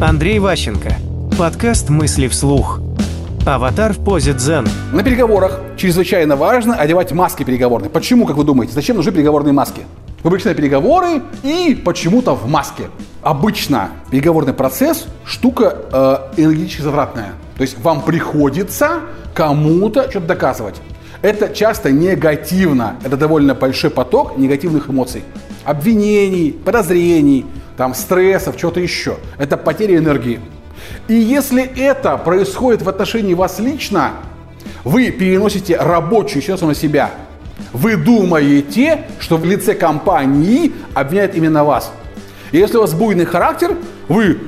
Андрей Ващенко. Подкаст «Мысли вслух». Аватар в позе дзен. На переговорах чрезвычайно важно одевать маски переговорные. Почему, как вы думаете, зачем нужны переговорные маски? Вы переговоры и почему-то в маске. Обычно переговорный процесс штука э, энергетически затратная. То есть вам приходится кому-то что-то доказывать. Это часто негативно. Это довольно большой поток негативных эмоций. Обвинений, подозрений, там, стрессов, чего-то еще. Это потеря энергии. И если это происходит в отношении вас лично, вы переносите рабочую ситуацию на себя. Вы думаете, что в лице компании обвиняют именно вас. И если у вас буйный характер, вы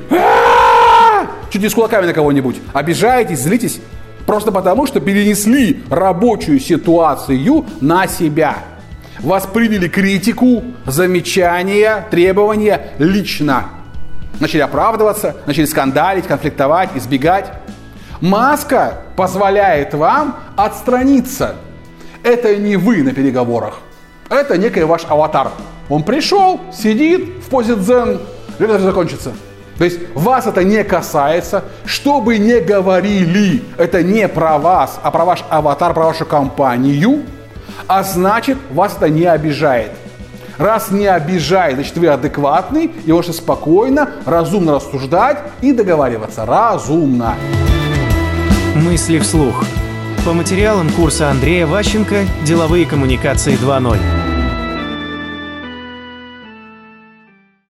чуть не с кулаками на кого-нибудь, обижаетесь, злитесь, просто потому, что перенесли рабочую ситуацию на себя. Вас приняли критику, замечания, требования лично. Начали оправдываться, начали скандалить, конфликтовать, избегать. Маска позволяет вам отстраниться. Это не вы на переговорах. Это некий ваш аватар. Он пришел, сидит в позе дзен, время закончится. То есть вас это не касается. Что бы ни говорили, это не про вас, а про ваш аватар, про вашу компанию. А значит, вас это не обижает. Раз не обижает, значит вы адекватный и можете спокойно, разумно рассуждать и договариваться. Разумно. Мысли вслух. По материалам курса Андрея Ващенко «Деловые коммуникации 2.0».